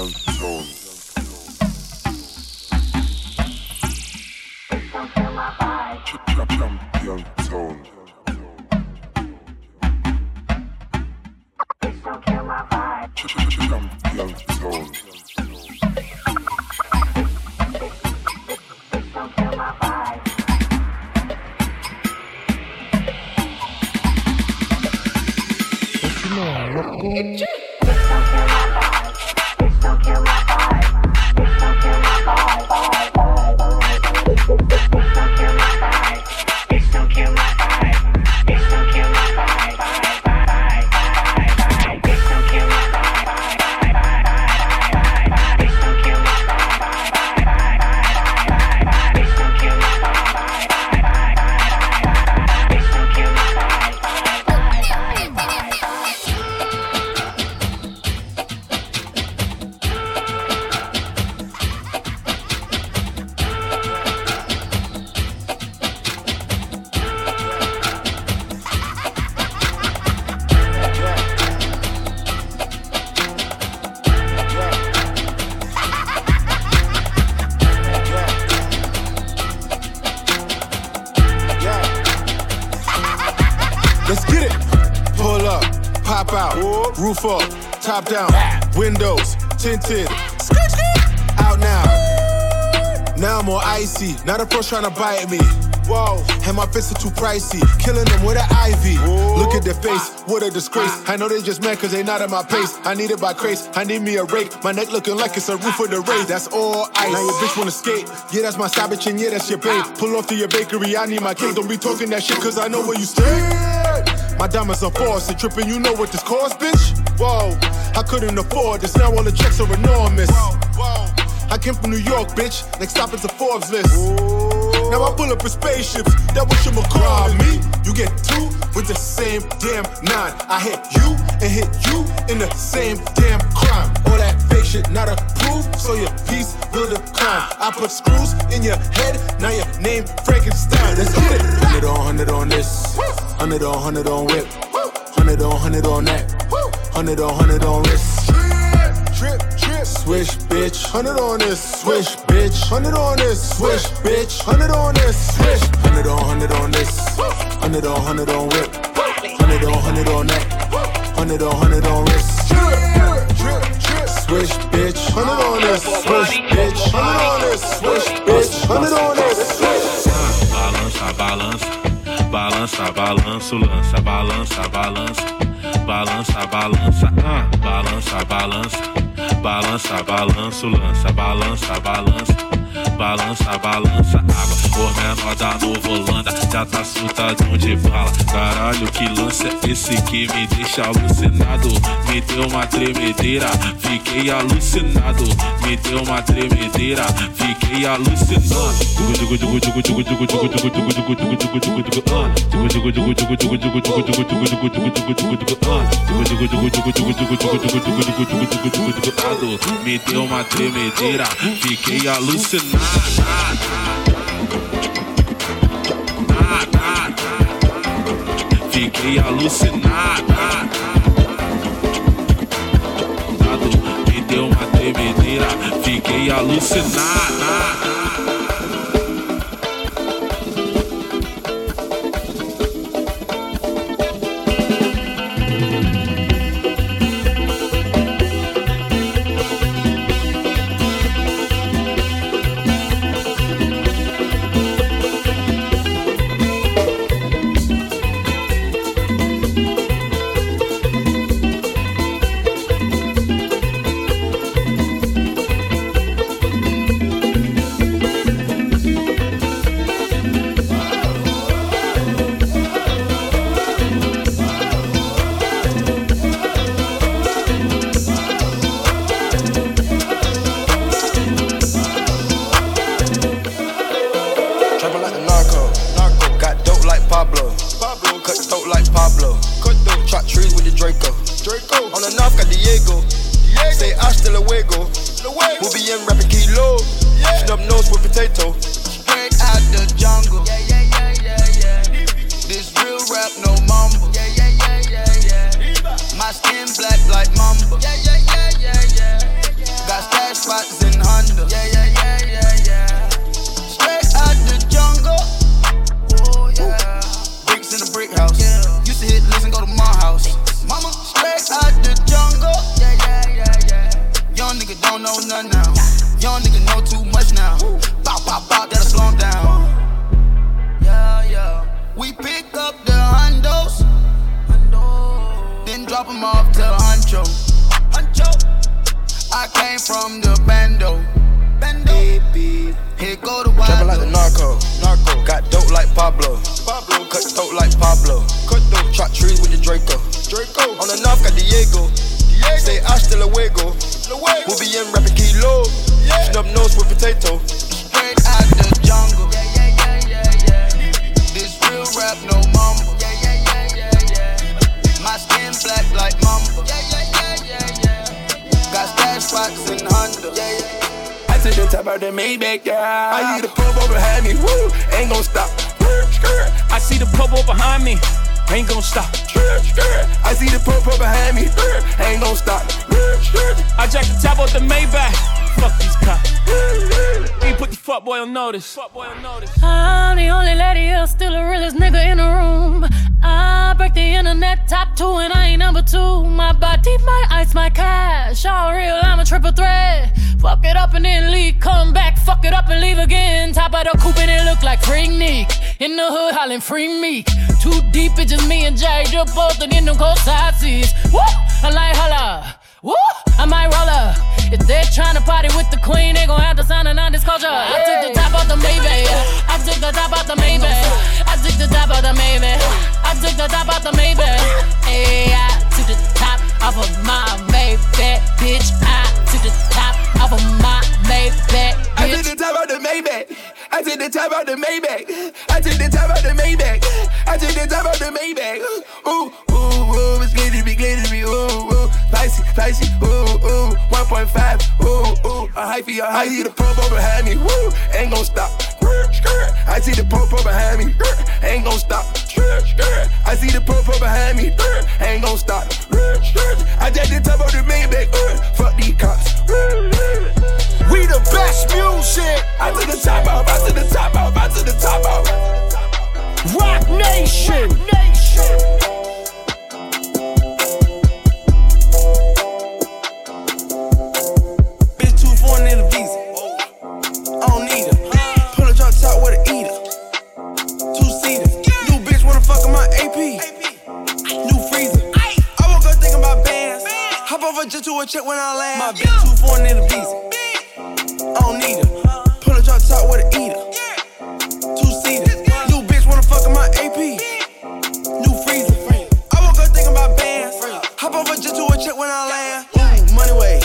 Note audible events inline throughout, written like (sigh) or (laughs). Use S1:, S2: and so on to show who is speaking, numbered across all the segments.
S1: Young Jones. Now the pros trying to bite me. Whoa, and my fists are too pricey. Killing them with an IV. Look at their face, what a disgrace. I know they just mad cause they not at my pace. I need it by craze, I need me a rake. My neck looking like it's a roof of the race. That's all ice. Now your bitch wanna skate. Yeah, that's my savage and yeah, that's your babe. Pull off to your bakery, I need my cake. Don't be talking that shit cause I know where you stay. My diamonds are false and tripping, you know what this cost, bitch? Whoa, I couldn't afford this, now all the checks are enormous. Whoa, came from New York, bitch. Next stop is the Forbes list. Now I pull up in spaceships. That what you call me. You get two with the same damn nine. I hit you and hit you in the same damn crime. All that fake shit not approved, so your piece will decline. I put screws in your head, now your name Frankenstein. Let's get it. Hundred on hundred on this, hundred on hundred on whip, hundred on hundred on that, hundred on hundred on wrist. Trip, trip. Swish, bitch. Hundred on this. Swish, bitch. Hundred on this. Swish, bitch. Hundred on this. Swish. Hundred on, hundred on this. Hundred on, hundred on whip. Hundred on, hundred on that. Hundred on, hundred on wrist. Swish, bitch. Hundred on this. Swish, bitch. Hundred on this. Swish, bitch. Hundred on this. Swish.
S2: Balança, balança. Balança, balanço, lança, balança, balança. Balança, balança, ah, balança, balança. Balança, balança, lança, balança, balança. Balança, balança, água. O menor da Nova Holanda já tá surtadão de bala. Caralho, que lança é esse que me deixa alucinado? Me deu uma tremedeira, fiquei alucinado. Me deu uma tremedeira, fiquei alucinado. Me deu uma tremedeira, fiquei alucinado. Fiquei alucinada. Me deu uma tremedeira. Fiquei alucinada.
S3: I
S4: jack the top off the Maybach, fuck these cops. (laughs) He put the fuck boy on notice. Fuck boy on notice.
S5: I'm the only lady here, still the realest nigga in the room. I break the internet top two, and I ain't number two. My body, my ice, my cash. All real, I'm a triple threat. Fuck it up and then leave, come back, fuck it up and leave again. Top of the coupe and it look like Freaknik. In the hood, hollering free me. Too deep, it's just me and Jay. Just both in them cold side seats. Woo! I like holla. Woo! I might roll up. If they're trying to party with the queen, they gon' have to sign a non-disclosure. I took the top off the Maybach. I took the top off the Maybach. I took the top off the Maybach. I took the top off the Maybach. Hey, I took the top off of my Maybach, bitch. I took the top off of my Maybach,
S4: I took
S5: bitch.
S4: the top out the Maybach. I took the top out the Maybach. I took the top out the Maybach. I took the top out the Maybach. Ooh, ooh, ooh, it's glittery, glittery, ooh, ooh. Spicy, spicy, ooh, ooh. 1.5, ooh, ooh. A hyphy, a hyphy. I see the purple behind me, woo, ain't gon' stop. I see the purple behind me, ain't gon' stop. I see the purple behind me, ain't gon' stop. I jacked the top of the Maybach, fuck these cops.
S6: We the best music.
S4: I to the top off, I to the top off, I to the top off.
S6: Roc Nation. Nation.
S7: A jet to a check when I land. My bitch too foreign in the visa. I don't need her. Pull a drop top with a eater. Two seater. New bitch wanna fuck in my AP. New freezer. I woke up thinking about bands. Hop a jet to a check when I land. Ooh, money way.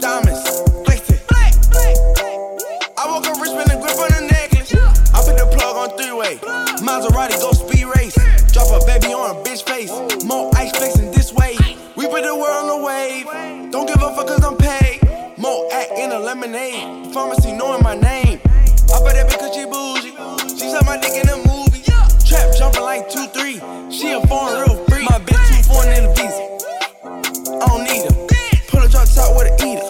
S7: Diamonds. Flexing. I woke up rich with a grip on the necklace. I put the plug on three way. Maserati go speed race. Drop a baby on a bitch face. More ice flexing put the world on the wave. Don't give a fuck cause I'm paid. More act in a lemonade. Pharmacy knowing my name. I bet that because she bougie. She saw my dick in a movie. Trap jumping like 2-3. She a foreign real freak. My bitch too foreign in the visa. I don't need her. Pull a drop top with a eater.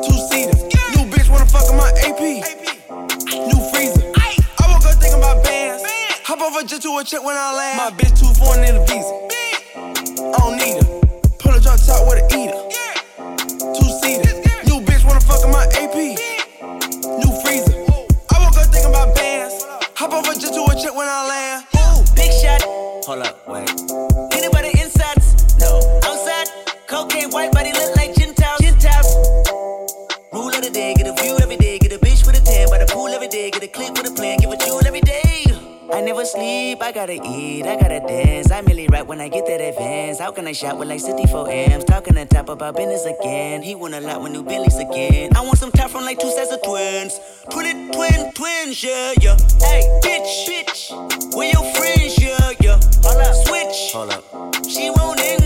S7: Two seater. New bitch wanna fuck in my AP. New freezer. I woke up thinking about bands. Hop a jet to a check when I land. My bitch too foreign in the visa. I don't need her. Pull a drop top with a eater. Two seater. New bitch wanna fuck in my AP. New freezer. I woke up thinking about bands. Hop off a jet to a check when I land.
S8: Ooh, big shot. Hold up, wait. I never sleep, I gotta eat, I gotta dance. I merely rap when I get that advance. How can I shop with like 64 amps? Talking on top about business again. He won a lot with new Billies again. I want some top from like two sets of twins. Twin, twin, twins, yeah, yeah. Hey, bitch, bitch. Where your friends, yeah, yeah. Hold up, switch. Hold up. She won't in,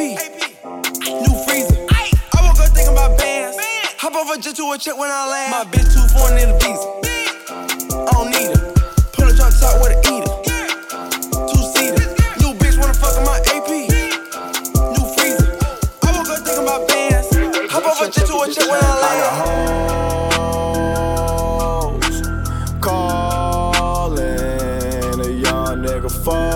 S7: New freezer. I woke up thinking about bands. Hop off a jet to a check when I land. My bitch too foreign in the visa. I don't need her. Pull a drop top with a eater. Two seater. New bitch wanna fuck in my AP. New freezer. I woke up thinking about bands. Hop off a jet
S9: what you when I
S10: land. Calling a young nigga fall.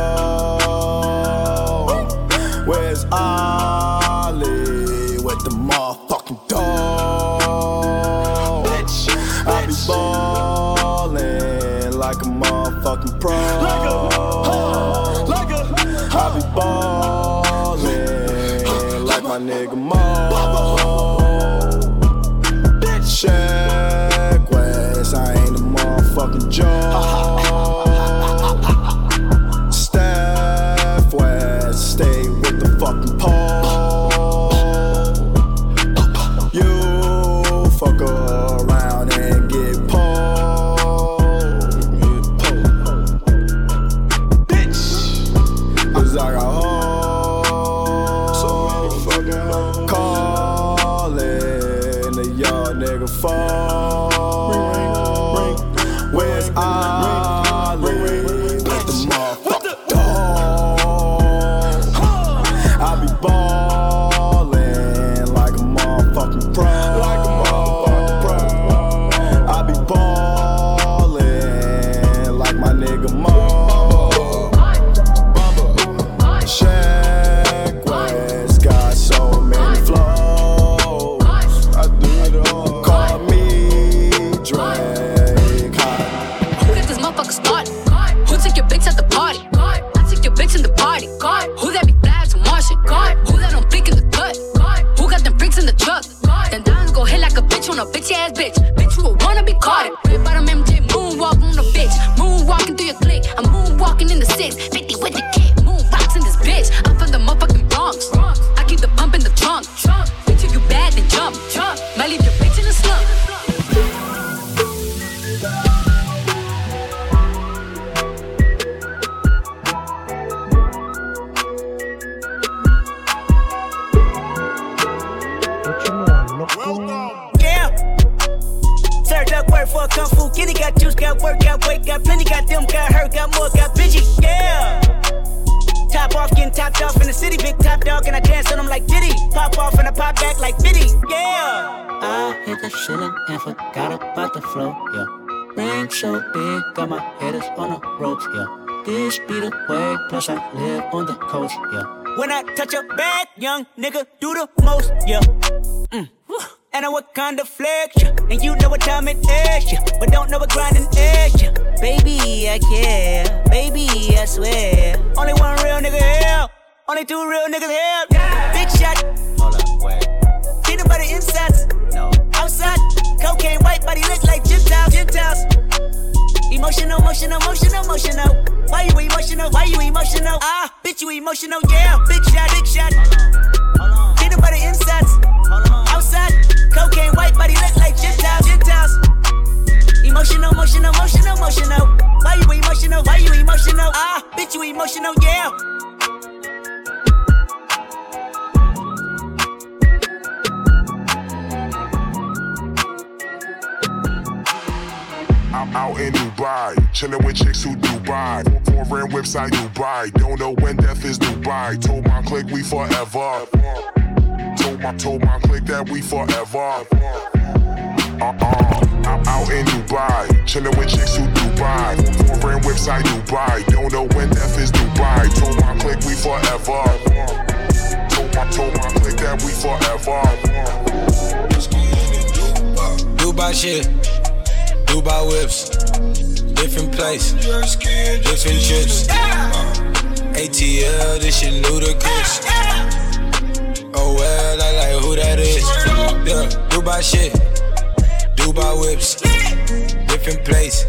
S10: Check West, I ain't a motherfucking joke.
S8: Work kung fu kitty. Got juice, got work, got weight, got plenty. Got them, got hurt, got more, got bitchy. Yeah. Top off, getting topped off in the city. Big top dog, and I dance on them like Diddy. Pop off and I pop back like Biddy. Yeah.
S11: I hit the ceiling and forgot about the flow, yeah. Ring so big, got my headers on the ropes, yeah. This be the way, plus I live on the coast, yeah.
S8: When I touch a bag, young nigga do the most, yeah. Mm. And I what kind of flex, yeah. And you know what time it is, yeah. But don't know what grinding is, yeah. Baby, I care. Baby, I swear. Only one real nigga here. Only two real niggas here. Big shot.
S11: Hold up, wait.
S8: Peanut butter insides.
S11: No.
S8: Outside. Cocaine white body look like Gentiles. Gentiles. Emotional, emotional, emotional, emotional. Why you emotional? Why you emotional? Ah, bitch, you emotional, yeah. Big shot, big shot.
S11: Hold on,
S8: Peanut butter insides. Cocaine white body look like Gentiles. Gentiles. Emotional, emotional, emotional, emotional. Why you emotional? Why you emotional? Ah, bitch, you emotional, yeah.
S12: I'm out in Dubai, chillin' with chicks who Dubai. Foreign out Dubai, don't know when death is Dubai. Told my clique we forever. Told my told my clique that we forever. Uh-uh. I'm out in Dubai, chilling with chicks who Dubai. Foreign whips out Dubai, don't know when death is Dubai. Told my clique we forever. Told my told my clique that we forever.
S13: Dubai shit, Dubai whips, different place, different trips. ATL, this shit ludicrous. Oh well, I like who that is. Yeah, Dubai shit, Dubai whips, different place,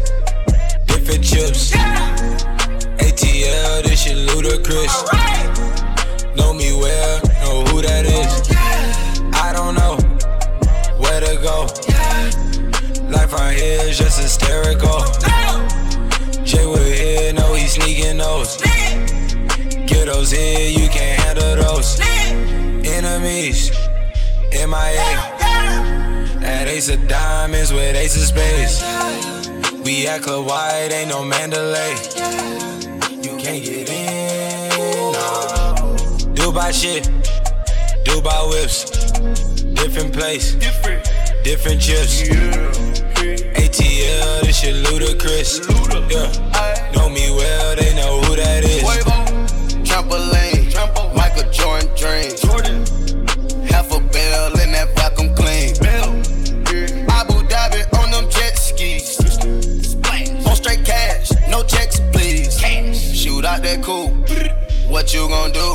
S13: different chips. ATL, this shit ludicrous. Know me well, know who that is. I don't know where to go. Life out here is just hysterical. Jay Wood here, know he sneaking those. Get those here, you can't handle those enemies. MIA. At Ace of Diamonds with Ace of Spades. We at Club White, ain't no Mandalay. You can't get in. Dubai shit. Dubai whips. Different place. Different. Chips. ATL, this shit ludicrous. Yeah. Know me well, they know who that is.
S14: Trampoline. Michael Jordan dreams. Jordan. no checks, please. Cash. Shoot out that coupe. What you gonna do?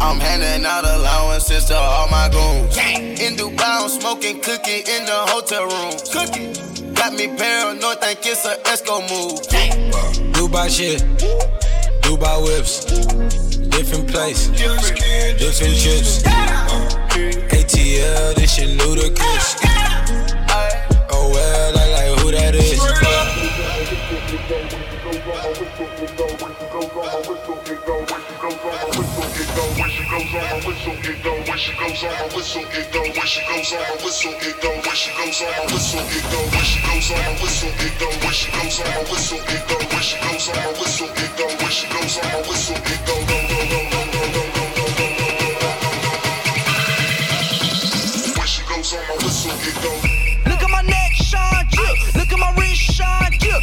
S14: I'm handing out allowances to all my goons. Yeah. In Dubai, I'm smoking cookie in the hotel room. Cookie. Got me paranoid, think it's an Esco move.
S13: Dubai shit. Dubai whips. Different place. Different, chips. trips. Yeah. ATL, this shit ludicrous. Oh well, I like who that is.
S12: goes on my whistle, it go. When she goes on my whistle, it go. When she goes on my whistle, it go. When she goes on my whistle, it go. When she goes on my whistle, it go. When she goes on my whistle, it go. When she goes on my whistle, it go. When she goes on my whistle, it go. Go go go go go go go go. When she goes on my whistle, it go.
S9: Look at my neck, shine, yeah. Look at my wrist, shine,
S15: yeah.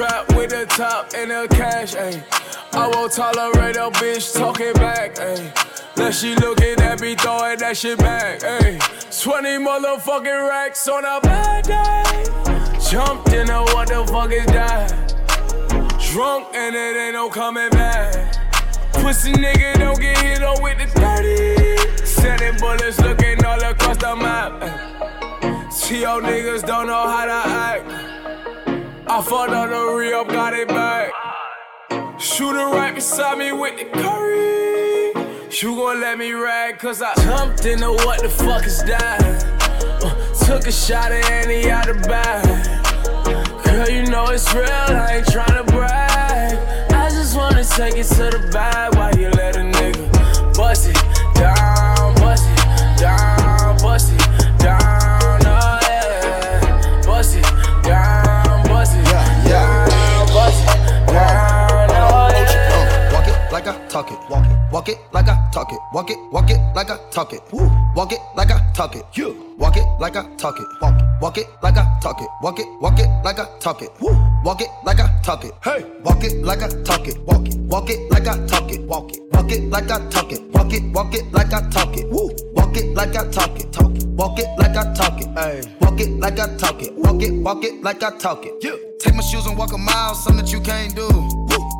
S15: Trap with the top and the cash, ayy. I won't tolerate a bitch talking back, ayy. Now she looking at me throwing that shit back, ayy. 20 motherfucking racks on a bad day. Jumped in a what the fuck is that? Drunk and it ain't no coming back. Pussy nigga don't get hit up with the 30. Sending bullets looking all across the map. ayy. T.O. niggas don't know how to act. I fought on the re-up, got it back. Shooter right beside me with the curry. You gon' let me rag, cause I jumped into what the fuck is that? Uh, took a shot at any out of bag. Girl, you know it's real, I ain't tryna brag. I just wanna take it to the bag while you let a nigga bust it down, bust it down,
S14: I talk it. Walk it. Walk it like I talk it. Walk it. Walk it like I talk it. Woo. Walk it like I talk it. You. Walk it like I talk it. Walk it. Walk it like I talk it. Walk it. Walk it like I talk it. Woo. Walk it like I talk it. Hey. Walk it like I talk it. Walk it. Walk it like I talk it. Walk it. Walk it like I talk it. Walk it. Walk it like I talk it. Woo. Walk it like I talk it. Talk it. Walk it like I talk it. Hey. Walk it like I talk it. Walk it. Walk it like I talk it. Yeah. Take my shoes and walk a mile, something that you can't do. Woo.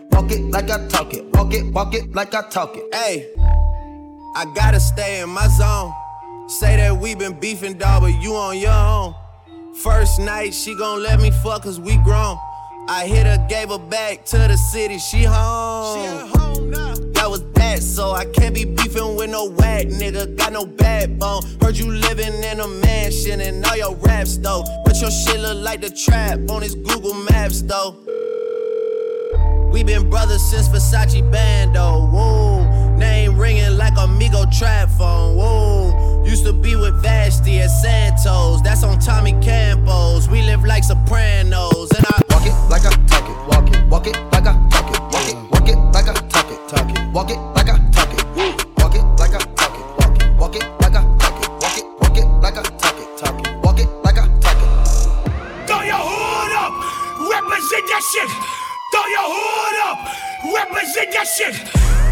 S14: Walk it like I talk it. Walk it, walk it like I talk it.
S16: Hey, I gotta stay in my zone. Say that we been beefing, dog, but you on your own. First night, she gon' let me fuck cause we grown. I hit her, gave her back to the city, she home. She at home now. That was that, so I can't be beefing with no whack nigga. Got no backbone. Heard you living in a mansion and all your raps though. But your shit look like the trap on his Google Maps though. We been brothers since Versace Bando. Whoa, name ringing like Amigo trap phone. Whoa, used to be with Vashtie at Santos. That's on Tommy Campos. We live like Sopranos, and I
S14: walk it like I talk it. Walk it, walk it like I talk it. Walk it, walk it like I talk it. Talk it, walk it like I talk it. Walk it like I talk it. Walk it, walk it like I talk it. Walk it, walk it like I talk it. Talk it, walk it like I talk it.
S17: Throw your hood up, represent that shit. Throw your hood up, represent that shit.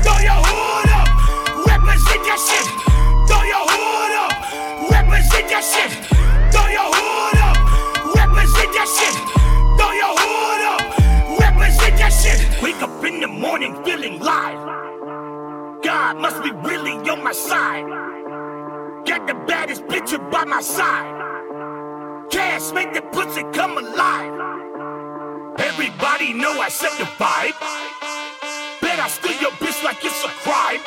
S17: Throw your hood up, represent that shit. Throw your hood up, represent that shit. Throw your hood up, represent that shit. Throw your hood up, represent that shit. Wake up in the morning feeling live. God must be really on my side. Got the baddest bitch by my side. Cash make the pussy come alive. Everybody know I set the vibe. Bet I steal your bitch like it's a crime.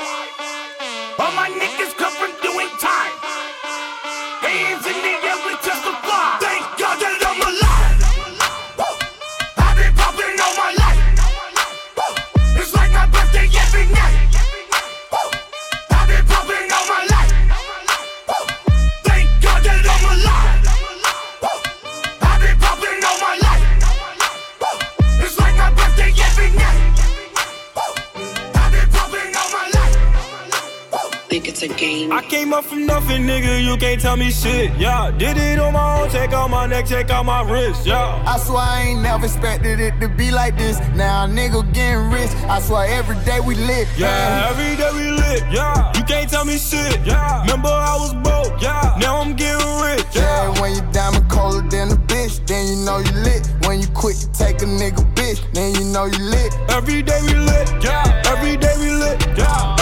S7: Came up from nothing, nigga. You can't tell me shit. Yeah, did it on my own. Take out my neck, take out my wrist. Yeah.
S18: I swear I ain't never expected it to be like this. Now nigga getting rich. I swear every day we lit.
S7: Yeah, every day we lit. Yeah, you can't tell me shit. Yeah, remember I was broke. Yeah, now I'm getting rich.
S18: Yeah, when you diamond colder than a bitch, then you know you lit. When you quit to take a nigga bitch, then you know you lit.
S7: Every day we lit. Yeah, every day we lit. Yeah,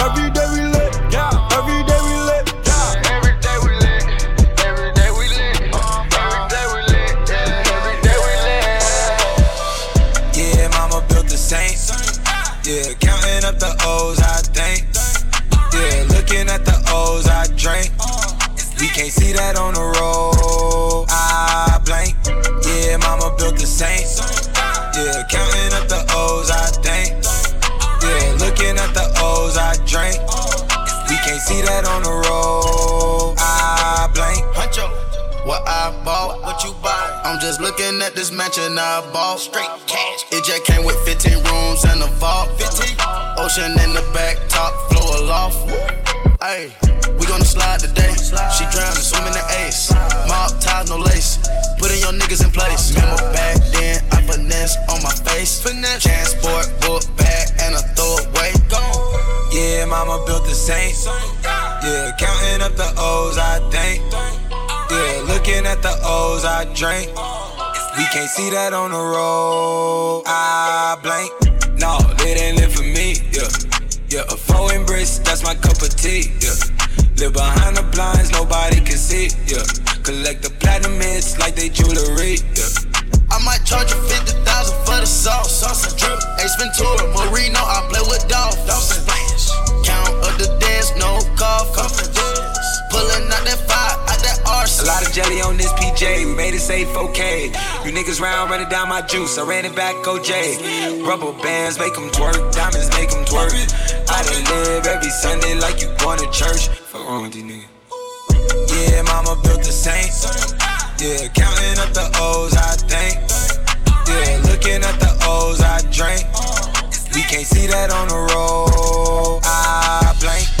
S13: see that on the road. I blank. Yeah, mama built the Saints. Yeah, counting up the O's, I think. Yeah, looking at the O's, I drink. We can't see that on the road. I blank.
S14: Huncho, what I bought, what you buy. I'm just looking at this mansion I bought. Straight cash. It just came with 15 rooms and a vault. 15. Ocean in the back, top floor loft. Hey, we gonna slide today. She drowning, swim in the ace. Mob ties, no lace. Putting your niggas in place. Remember back then, I finesse on my face. Transport, book bag, and a throwaway.
S13: Yeah, mama built the Saints. Yeah, counting up the O's, I think. Yeah, looking at the O's, I drink. We can't see that on the road. I blank. No, they didn't live for me. Yeah, a foreign embrace, that's my cup of tea. Yeah, live behind the blinds, nobody can see. Yeah, collect the platinum hits like they jewelry. Yeah.
S14: I might charge you 50,000 for the sauce. Sauce and drip. Ace Ventura, Marino, I play with Dolph. Dolphin splash. Count of the dance, no coffee. Pulling out that
S13: A lot of jelly on this PJ, we made it safe, okay. You niggas round running down my juice, I ran it back, OJ. Rubber bands make them twerk, diamonds make them twerk. I done live every Sunday like you going to church. Fuck wrong with these niggas. Yeah, mama built the Saints. Yeah, counting up the O's, I think. Yeah, looking at the O's, I drink. We can't see that on the road. I blank.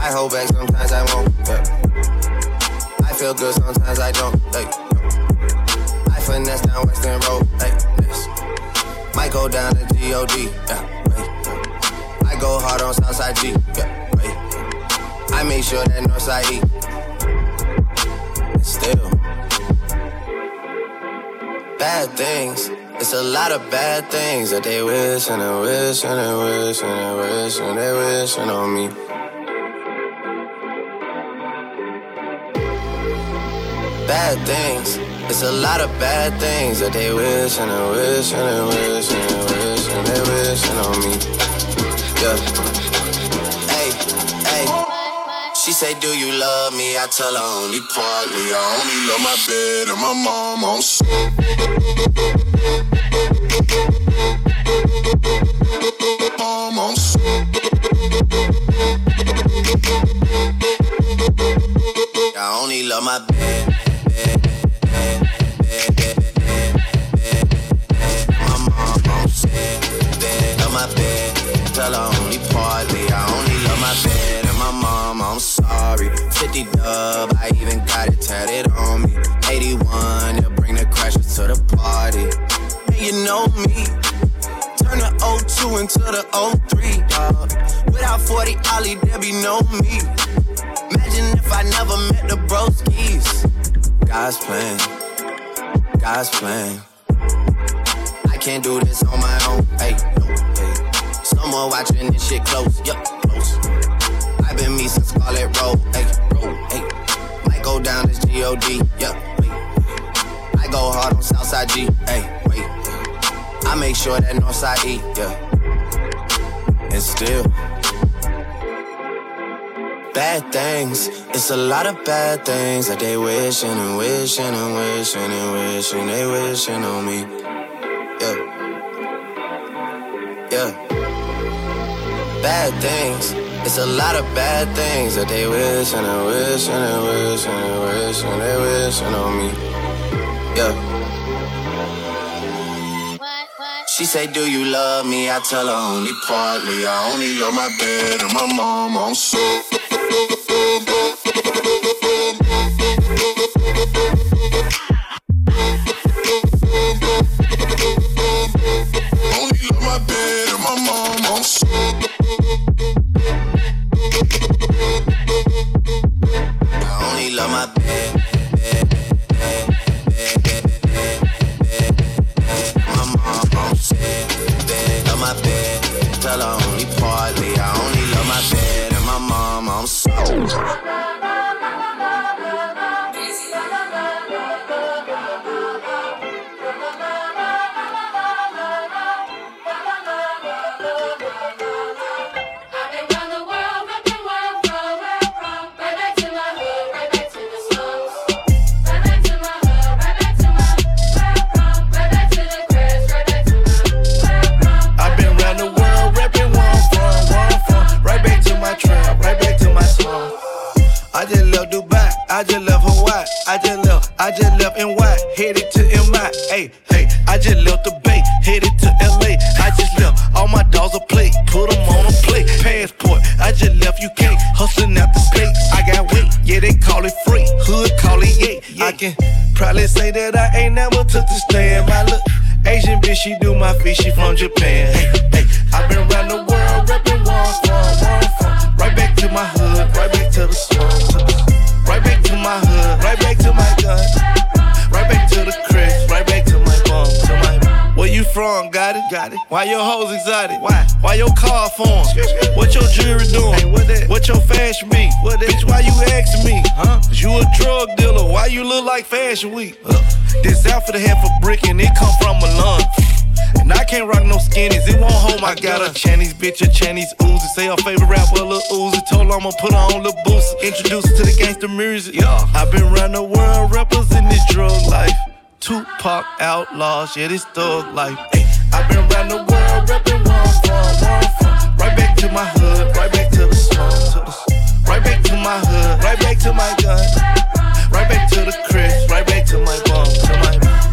S16: I hold back sometimes I won't. Yeah. I feel good sometimes I don't. Hey. I finesse down Western Road. Yes. Might go down to G-O-D. Yeah. Hey. I go hard on Southside G. Yeah. Hey. I make sure that Northside E. Still. Bad things. It's a lot of bad things that they wish and they wish and they wish and they wish and they wishing on me. Bad things. It's a lot of bad things that they wish and they wish and they wish and they wish and they wishing on me. Yeah. Hey, hey. She say, Do you love me? I tell her only partly. I only love my bed and my mom on Mom on I only love my bed. My bed, tell her only partly. I only love my bed and my mom. I'm sorry. 50 dub, I even got it tatted on me. 81, they'll bring the crashers to the party. Hey, you know me. Turn the 02 into the 03, dog. Without 40 Ollie, there be no me. Imagine if I never met the broskies. God's plan, God's plan. I can't do this on my own. Hey, no, Someone watching this shit close, yup, close. I've been me since Scarlet Road, hey, road, hey. Might go down as G-O-D, yup, wait. I go hard on Southside G, hey, wait. I make sure that Northside E, yeah. And still. Bad things, it's a lot of bad things that they wishing and wishing and wishing and wishing they wishing on me. Yeah, yeah. Bad things, it's a lot of bad things that they wish and they wish and they wish and they wish and they wishing on me. Yeah. She say, Do you love me? I tell her only partly. I only love my bed and my mom on so.
S7: Bitch, a Chinese Uzi. Say her favorite rapper, Lil Uzi. Told her I'ma put her on Lil Boosie. Introduce her to the gangster music. Yeah. I've been around the world representing this drug life. Tupac outlaws, yeah, this thug life. Ay, I've been around the world reppin' where I'm from, where I'm from. Right back to my hood, right back to the slum, to the, right back to my hood, right back to my gun, right back to the Chris, right back to my bum, to my.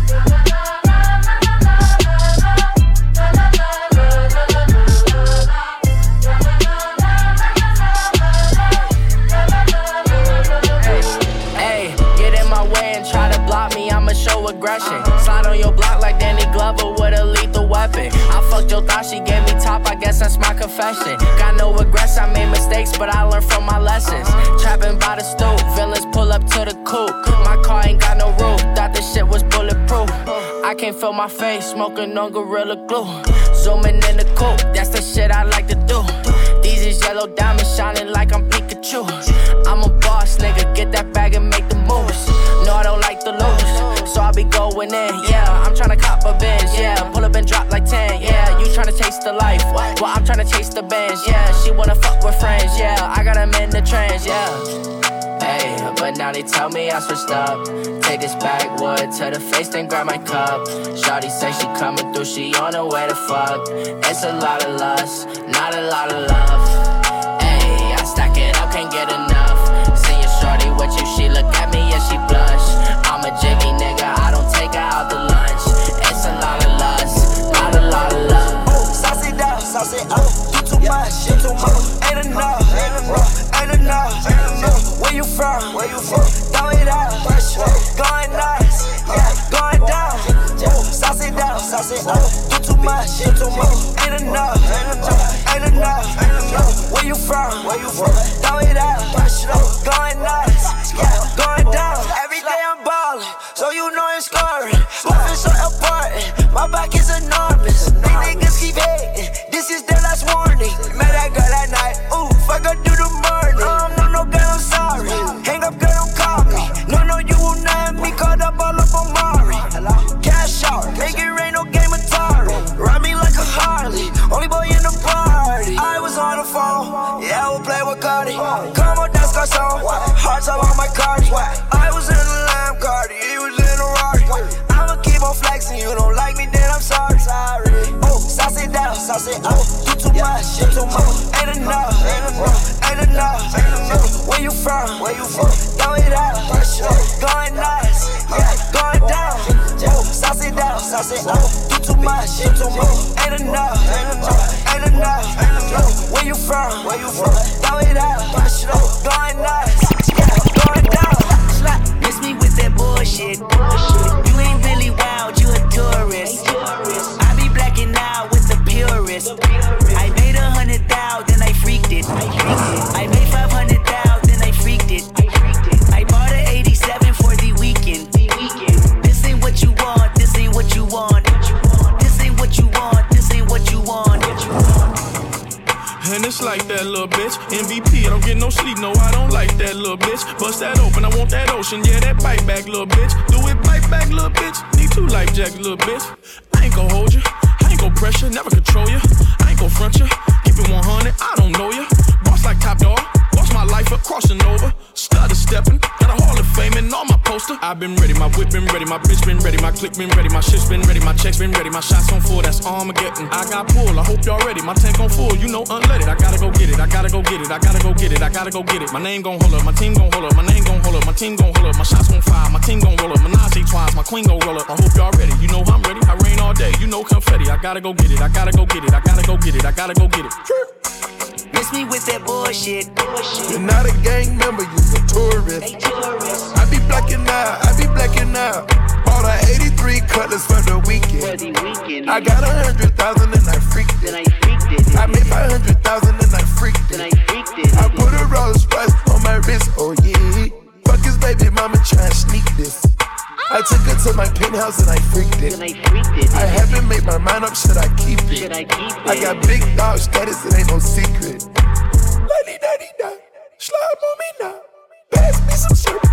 S19: Weapon. I fucked your thought, she gave me top, I guess that's my confession. Got no regrets, I made mistakes, but I learned from my lessons. Trapping by the stoop, villains pull up to the coupe. My car ain't got no roof, thought this shit was bulletproof. I can't feel my face, smoking on Gorilla Glue. Zooming in the coupe, that's the shit I like to do. These is yellow diamonds shining like I'm Pikachu. I'm a boss, nigga, get that bag and make the moves. No, I don't like lose, so I be going in. Yeah, I'm trying to cop a Benz. Yeah, pull up and drop like 10. Yeah, you tryna chase the life. Well, I'm trying to chase the bands. Yeah, she wanna fuck with friends. Yeah, I got 'em in the trans. Yeah. Hey, but now they tell me I switched up. Take this backwood to the face, then grab my cup. Shawty say she coming through, she on her way to fuck. It's a lot of lust, not a lot of love. Hey, I stack it up, can't get enough. See your shorty with you, she look at me and she blush. I'm a jiggy
S8: up, sauce it up. Uh, you too much, you too much. Ain't enough, ain't enough. Ain't enough. Where you from? Where you from? Throw it out, going nuts, yeah, going down. Sauce it down, sauce it up. You too much, you too much. Ain't enough, ain't enough, ain't enough. Ain't enough. Where you from? Where you from? Throw it out, going nuts, yeah, going down. Every day I'm ballin', so you know it's scoring. Is so important, my back is enormous. They niggas keep hating, this is their last warning. Met that girl Throw it out, going nuts, going down. Sauce it down, sauce it up. You too much, you too much. Ain't enough, ain't enough. Where you from? Where you from? Throw it out, going nuts,
S20: I
S4: ocean, yeah, that bite back, little bitch. Do it bite back, little bitch. Need two life jackets, little bitch. I ain't gon' hold you, I ain't gon' pressure, never control you. I ain't gon' front you, keep it 100, I don't know you. Boss like top dog, boss my life up, crossing over. Stutter stepping, got a hall of fame and all my poster. I've been ready, my whip been ready, my bitch ready, my click been ready, my shit's been ready, my checks been ready, my shots on full, that's Armageddon. I got pull, I hope y'all ready, my tank on full, you know unleaded. I gotta go get it, I gotta go get it, I gotta go get it, I gotta go get it. My name gon' hold up, my team gon' hold up, my name gon' hold up, my team gon' hold up, my shots gon' fire, my team gon' roll up, Menage twice, my queen gon' roll up. I hope y'all ready, you know I'm ready. I rain all day, you know confetti. I gotta go get it, I gotta go get it, I gotta go get it, I gotta go get it.
S20: Miss me with that bullshit.
S7: You're not a gang member, you's a tourist. I be I got a hundred thousand and I freaked it. I made five hundred thousand and I freaked it. I put a Rolls Royce on my wrist, oh yeah. Fuck his baby mama try and sneak this. I took her to my penthouse and I freaked it. I haven't made my mind up, should I keep it? I got big dog status, it ain't no secret. Lady daddy da, slime on me now. Pass me some syrup,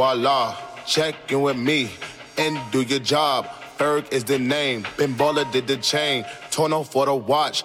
S1: hamdulillah. Check in with me and do your job. Ferg is the name, Ben did the chain. Tono for the watch,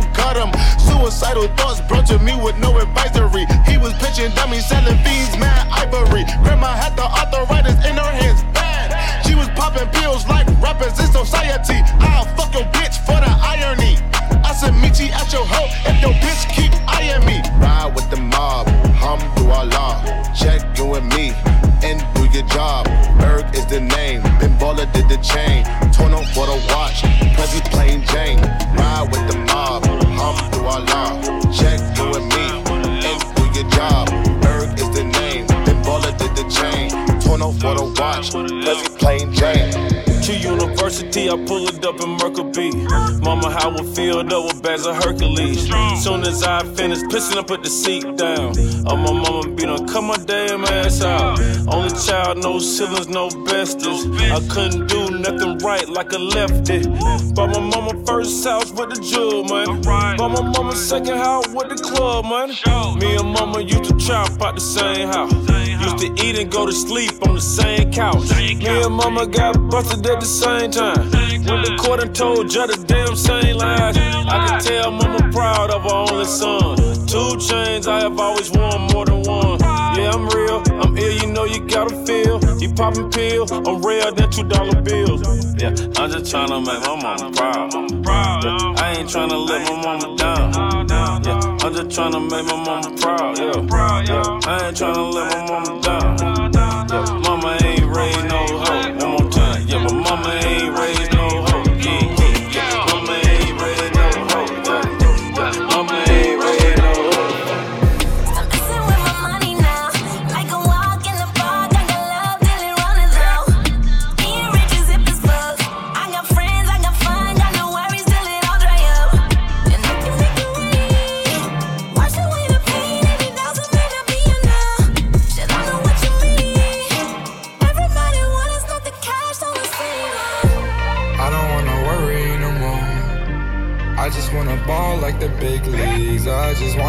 S1: Suicidal thoughts brought to me with no advisory. He was pitching dummies, selling fiends, mad ivory. Grandma had the arthritis in her hands, bad. She was popping pills like rappers in society. I'll fuck your bitch for the irony. I said, meet you at your hoe if your bitch keep eyeing me. Ride with the mob, hamdulillah. Check you and me and do your job. Berg is the name, Ben Baller did the chain. Torn up for the watch, Prezi
S21: university, I pull it up in Mercury. Mama, how I filled up with bags of Hercules. Soon as I finished pissing, I put the seat down. Oh, my mama be done come my damn ass out. Only child, no siblings, no besties. I couldn't do nothing right like a lefty. Bought my mama first house with the jewel, man. Bought my mama second house with the club, man. Me and mama used to chop out the same house. Used to eat and go to sleep on the same couch. Me and mama got busted at the same time. When the court and told judge the damn same lies. I can tell mama proud of her only son. Two chains, I have always worn more than one. Yeah, I'm real, I'm ill, you know you gotta feel. You poppin' pills, I'm real, than two dollar bills. Yeah, I'm just tryna make my mama proud. Yeah, I ain't tryna let my mama down. Yeah, I'm just tryna make my mama proud. Yeah, yeah, I ain't tryna let my mama down.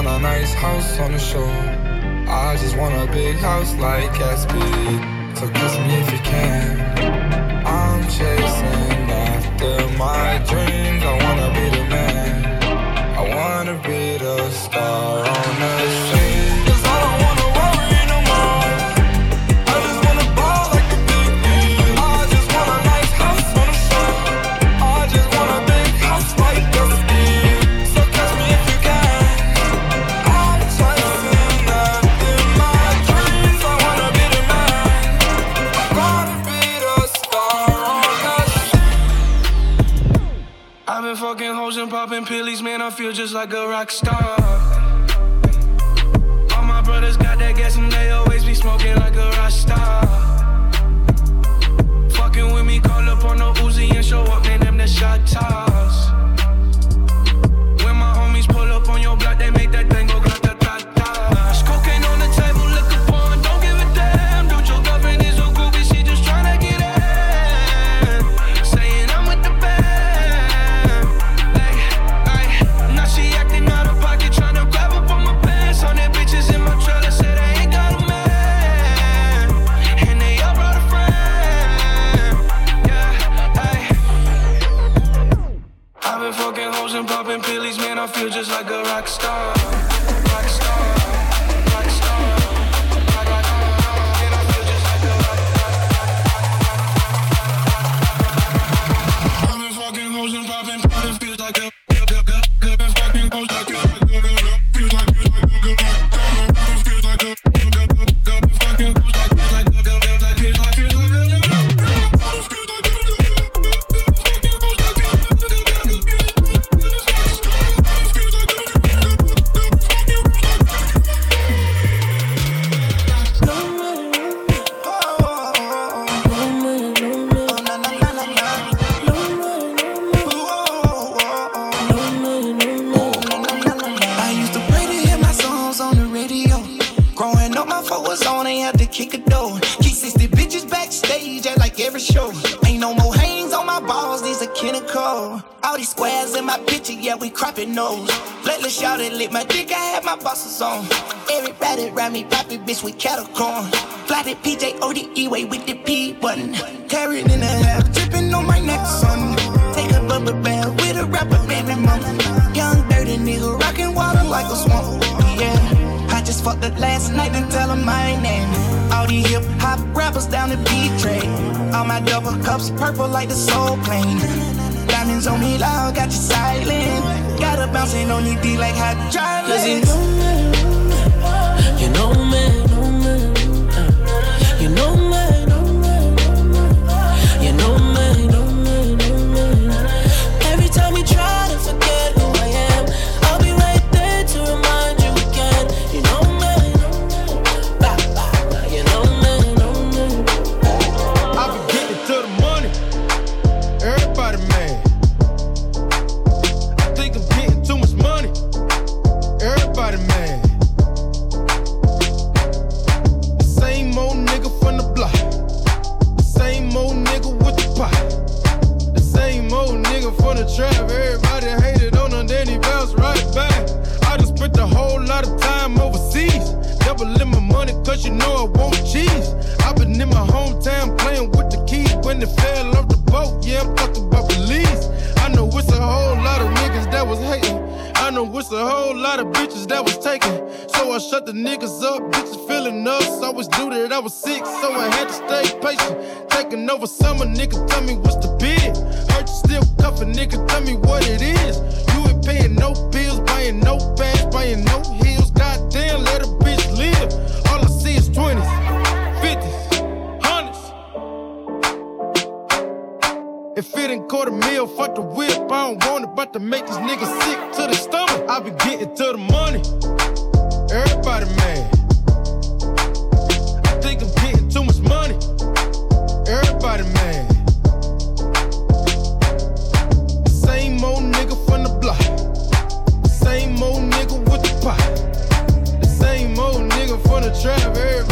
S22: Want a nice house on the shore. I just want a big house like Gatsby. So kiss me if you can. I'm chasing after my dreams. Just like a
S9: rock star. All
S23: these squares in my picture, yeah, we cropping nose. Let us shout it, lit my dick, I had my bosses on. Everybody around me, poppy bitch with cattle corn. Flatted PJ ODE way with the P button. Carried in the half, dripping on my neck, son. Take a bubble bath with a rapper, baby mama. Young dirty nigga, rockin' water like a swamp. Yeah, I just fucked up last night and tell her my name. All these hip hop rappers down the beat trade. All my double cups purple like the soul plane. Diamonds on me loud, got you silent. Got her bouncing on your D like hot dry
S5: Cause you know me, you know me,
S15: cause you know I want cheese. I've been in my hometown playing with the keys when they fell off the boat. Yeah, I'm talking about police. I know it's a whole lot of niggas that was hating. I know it's a whole lot of bitches that was taken. So I shut the niggas up, bitches feeling us. Always knew that I was sick, so I had to stay patient. Taking over summer, nigga, tell me what's the bid. Hurt you still cuffing, nigga, tell me what it is. You ain't paying no bills, buying no bags, buying no heels. Goddamn, let a bitch live. See is 20s, 50s, 100s. If it ain't quarter meal, fuck the whip. I don't want it, but to make these niggas sick to the stomach. I be getting to the money. Everybody mad. The trap. Everybody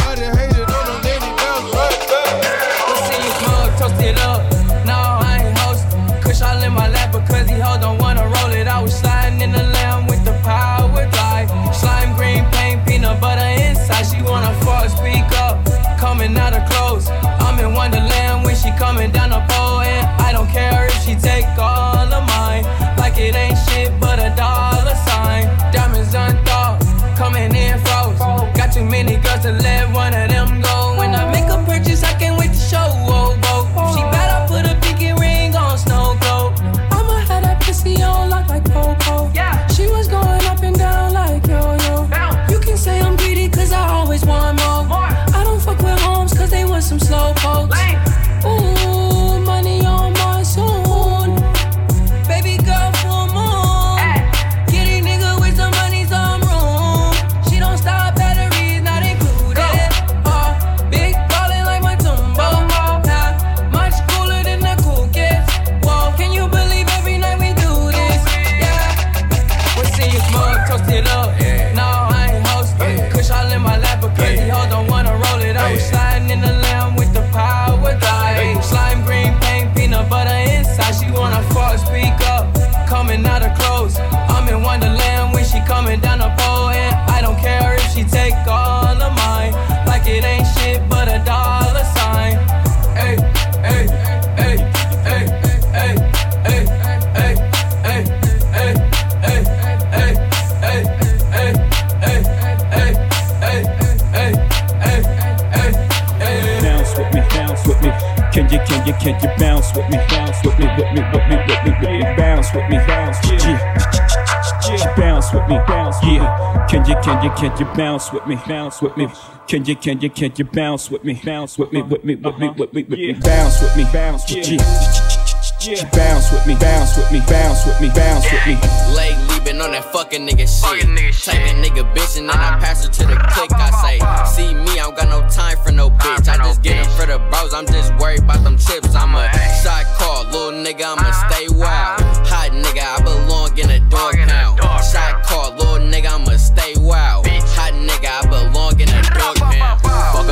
S5: Can you,
S24: can you, can you bounce with me, bounce with me? Can you, can you, can you bounce with me, bounce with me, with me, with me, with me, with me, bounce with me, bounce with me. Bounce with me, bounce with me, bounce with me, bounce with me.
S25: Lately been on that fucking nigga shit. Take a nigga bitch and then I pass her to the click. I say, see me, I don't got no time for no bitch. I just get it for the bros. I'm just worried about them chips. I'm a shot call, little nigga. I'ma stay wild. Hot nigga, I belong in a dog pound. Shot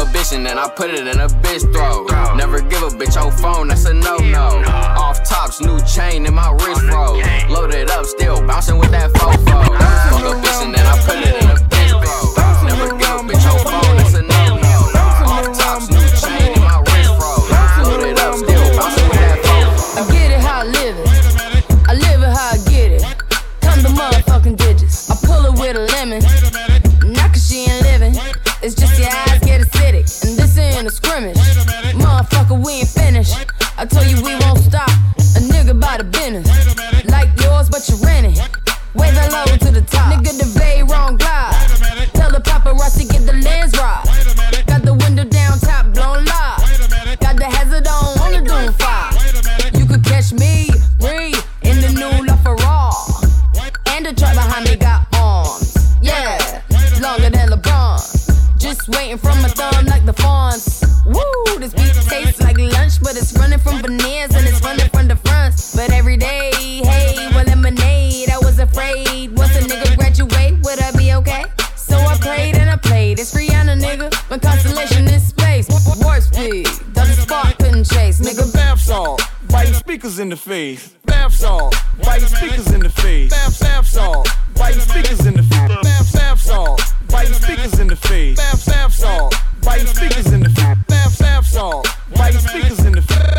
S25: mission and then I put it in a bitch throat. Never give a bitch your phone, that's a no no. Off tops, new chain in my wrist froze. Loaded up, still bouncing with that fofo. Fuck a bitch and then I put it
S26: scrimmage. Motherfucker, we ain't finished. I told you we won't stop. A nigga by the business. Like yours, but you rent it. Wave hello to the top. Nigga, the very wrong glide. Tell the paparazzi get the lens right. Got the window down, top blown live. Got the hazard on, on the doom fire. You could catch me, Bree, in the new LaFerrari. And the truck behind me got arms. Yeah, longer than LeBron. Just waiting from my thumb like the fawns. It's Rihanna, nigga. My constellation in space. Warp speed. The spark couldn't chase, nigga.
S27: Nigga, bath salt, biting speakers in the face. Bath salt, biting speakers in the face. Bath, bath salt, biting speakers in the face. Bath, bath salt, biting speakers in the face. Bath, bath salt, biting speakers in the face. Bath, bath salt, biting speakers in the face.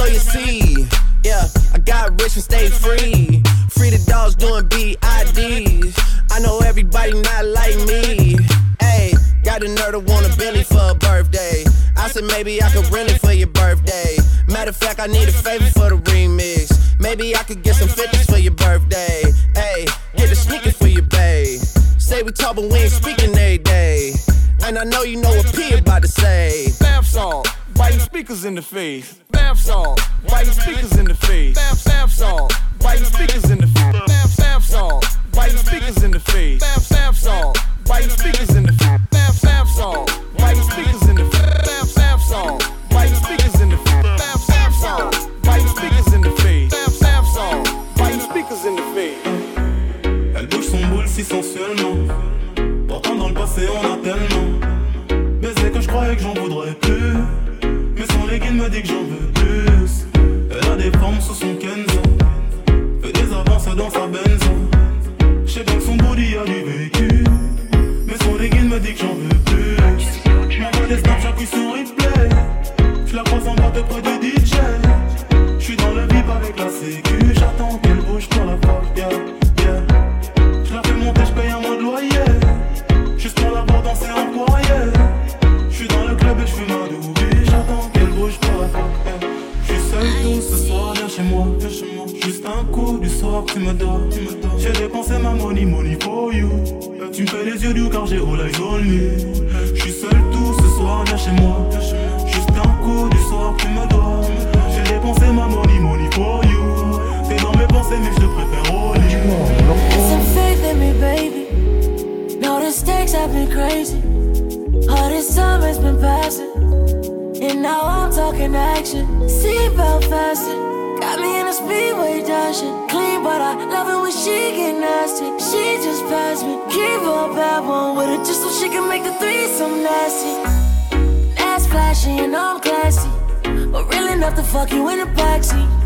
S16: So you see, yeah, I got rich and stayed free. Free the dogs doing BIDs. I know everybody not like me. Hey, got a nerd to want a Billy for a birthday. I said maybe I could rent it for your birthday. Matter of fact, I need a favor for the remix. Maybe I could get some 50s for your birthday. Hey, get a sneaker for your bae. Say we talk, but we ain't speaking every day. And I know you know what P about to say.
S27: Bath salt, biting speakers in the face? Bath speakers in the face? Bath, bath speakers in the face? Bath, bath salt, biting speakers in the face? Speakers in the face? Bath, bath salt, biting speakers in the face? Bath, speakers in the face? Bath, speakers in the face? Bath, speakers in the face?
S24: Elle bouge son boule si sensuellement. Pourtant dans le passé on a tellement baisé que je croyais que j'en voudrais. Dit que j'en veux plus. Elle a des formes sous son Kenzo. Fait des avances dans sa benzo. J'sais bien que son body a du vécu. Mais son legging me dit que j'en veux plus. J'm'envoie des Snapchats qui sur replay. J'la croise en bas de près du DJ.
S26: Ass flashy and I'm classy. But real enough to fuck you in the backseat.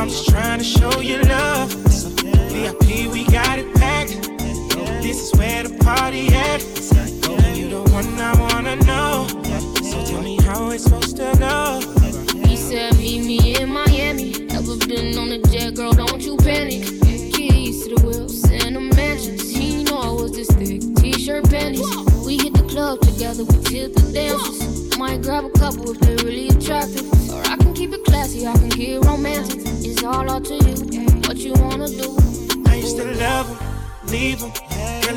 S8: I'm just trying to show you love. VIP, we got it packed. This is where the party at. You the one I wanna know. So tell me how it's supposed to go.
S28: He said, Meet me in Miami. Never been on a jet, girl, don't you panic. Keys to the wheels and the mansions. He know I was this thick. T shirt panties. We hit the club together, we tip the dances. Might grab a couple if
S8: leave him.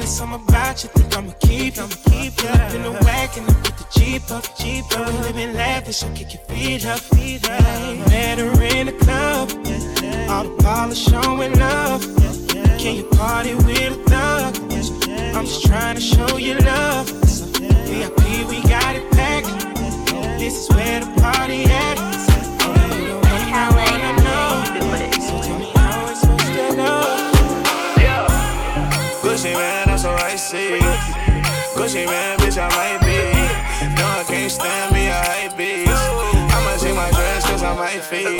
S8: It's something about you, think I'ma keep him. Keep you up in the wagon, I put the Jeep up, Jeep up. We living lavish, so kick your feet up, feet up. Met her in the club, all the polish showing love. Can you party with a thug? I'm just trying to show you love. VIP, we got it packed. This is where the party at. So.
S14: Gucci man, bitch, I might be. No, I can't stand me a hype beast. I'ma take my dress cause I might feel.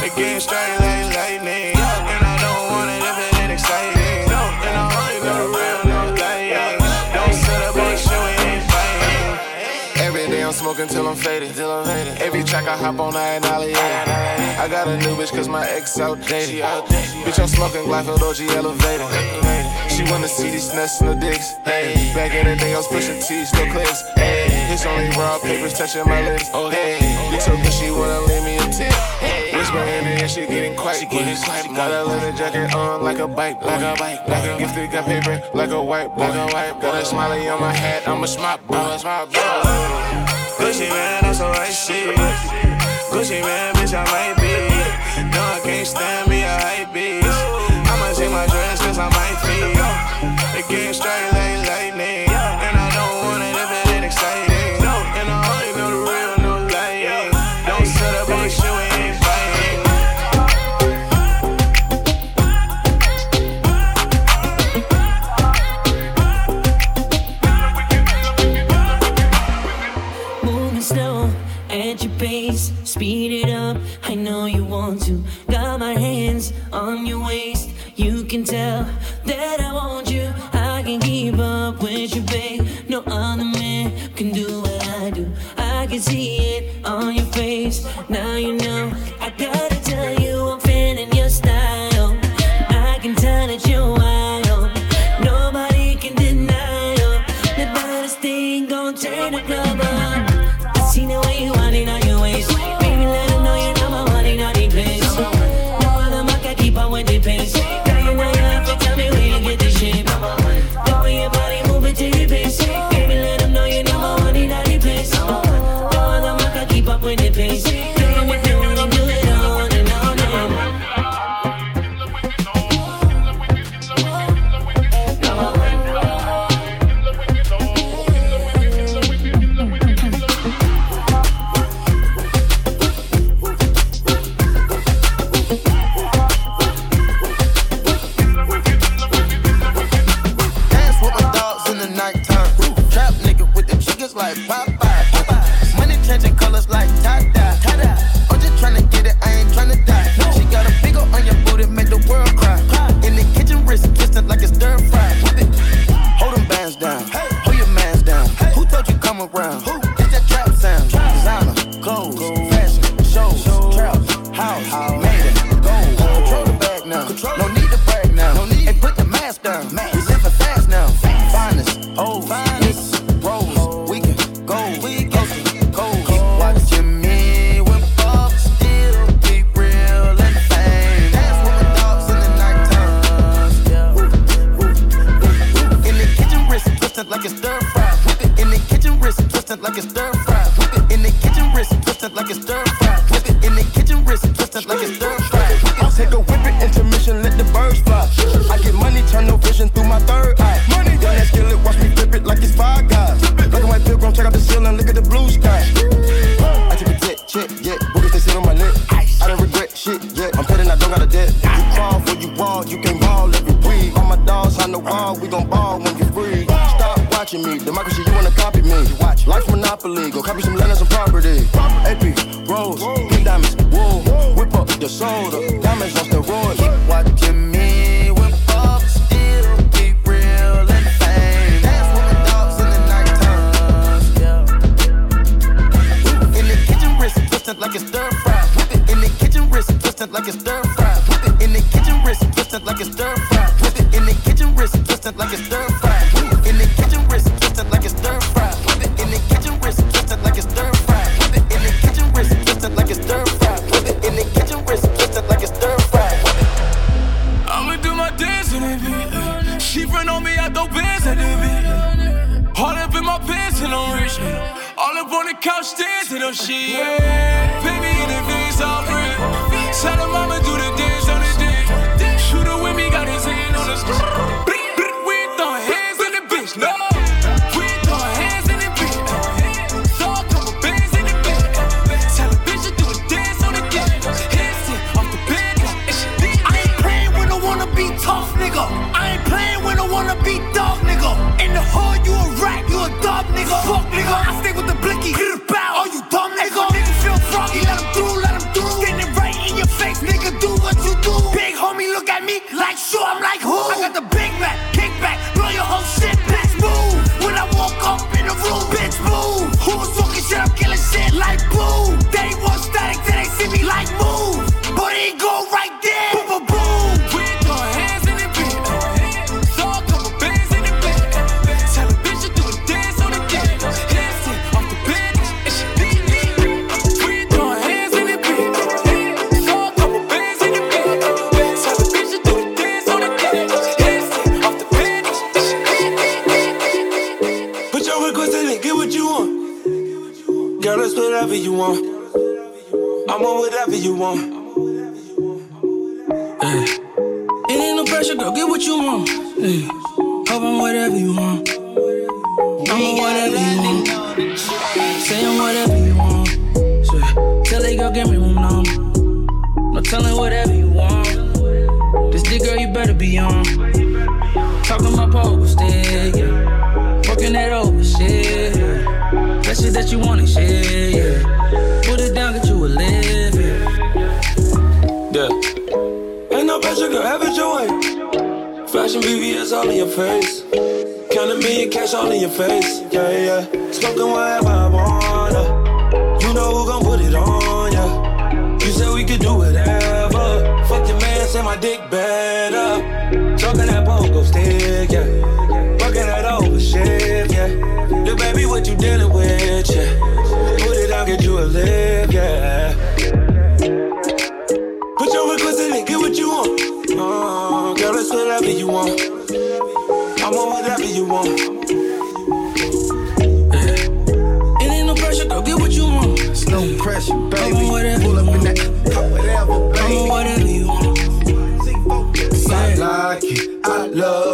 S14: It getting straight like lightning. And I don't want it if it ain't exciting. And I only the real, no lying. Don't set up on show, it ain't fighting. Every day I'm smoking till I'm faded. Till I'm faded. Every track I hop on, I annihilate. I got a new bitch cause my ex outdated. Bitch, I'm smoking Glyphosate OG elevator. Wanna see these nuts and the dicks. Hey, back in the day, I was pushing T's, no clips. Hey, it's only raw papers touching my lips. Oh, hey, you told me she wanna leave me a tip. Whispering in and she getting quite she getting quite Got a leather jacket on like a bike, like a bike. Like a gifted, got paper like a white, like a white. Got a smiley on my hat, I'm a smart boy, smart boy. Gucci man, I'm so icy. Gucci man, bitch, I might be. No, I can't stand me a hype beast. I might feel. It getting straight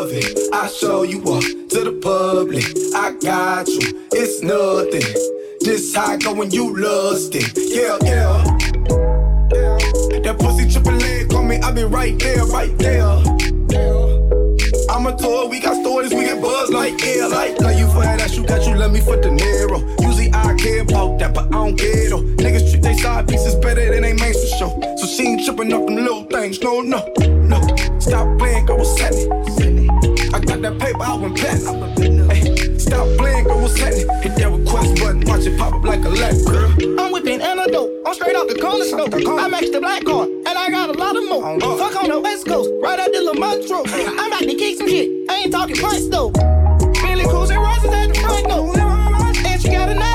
S7: love it. I show you up to the public. I got you. It's nothing. This high when you lust it. Yeah, yeah. That pussy triple A, call me. I be right there, right there. I'm a tour, we got stories, we get buzz like air, yeah, like like you for that you got you love me for dinero. Usually I care about that, but I don't care though. Niggas treat they side pieces better than they main for sure. So she ain't tripping up them little things, no, no, no. Stop playing, I was happening? I got that paper, I went past. Stop playing, girl, what's happening? Hit that request button, watch it pop up like a light, girl.
S23: I'm whipping antidote, I'm straight out the corner store. I matched the black car, and I got a lot of more. On Fuck on the west coast, right at the Lamontro. I'm about to kick some shit, I ain't talking punch though. Billy Cruz and Ross at the front door. And she got a knife.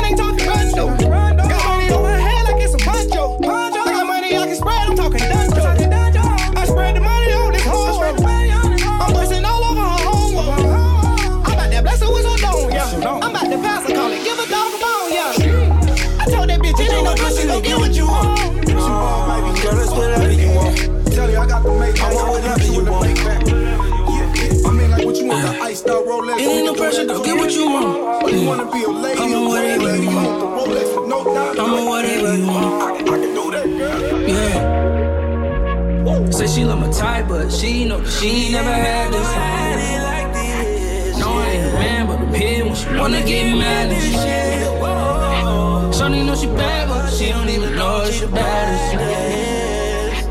S23: pressure, go get what you want.
S7: Well, wanna be a lady,
S24: I'm
S7: a
S24: whatever you want. I'm a whatever you want.
S7: I can do that, girl.
S24: Yeah. Say she love my type, but she know that she ain't never had this. No, I ain't a man, but I'm here when she wanna get mad and shit.
S15: Shawty know she bad, but she don't even know she
S8: bad as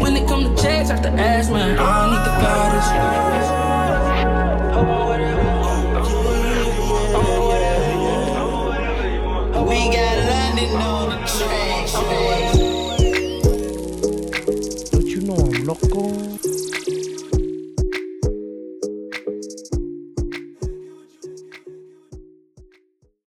S8: When it come to
S29: checks, I have to ask, man, I don't need the baddest.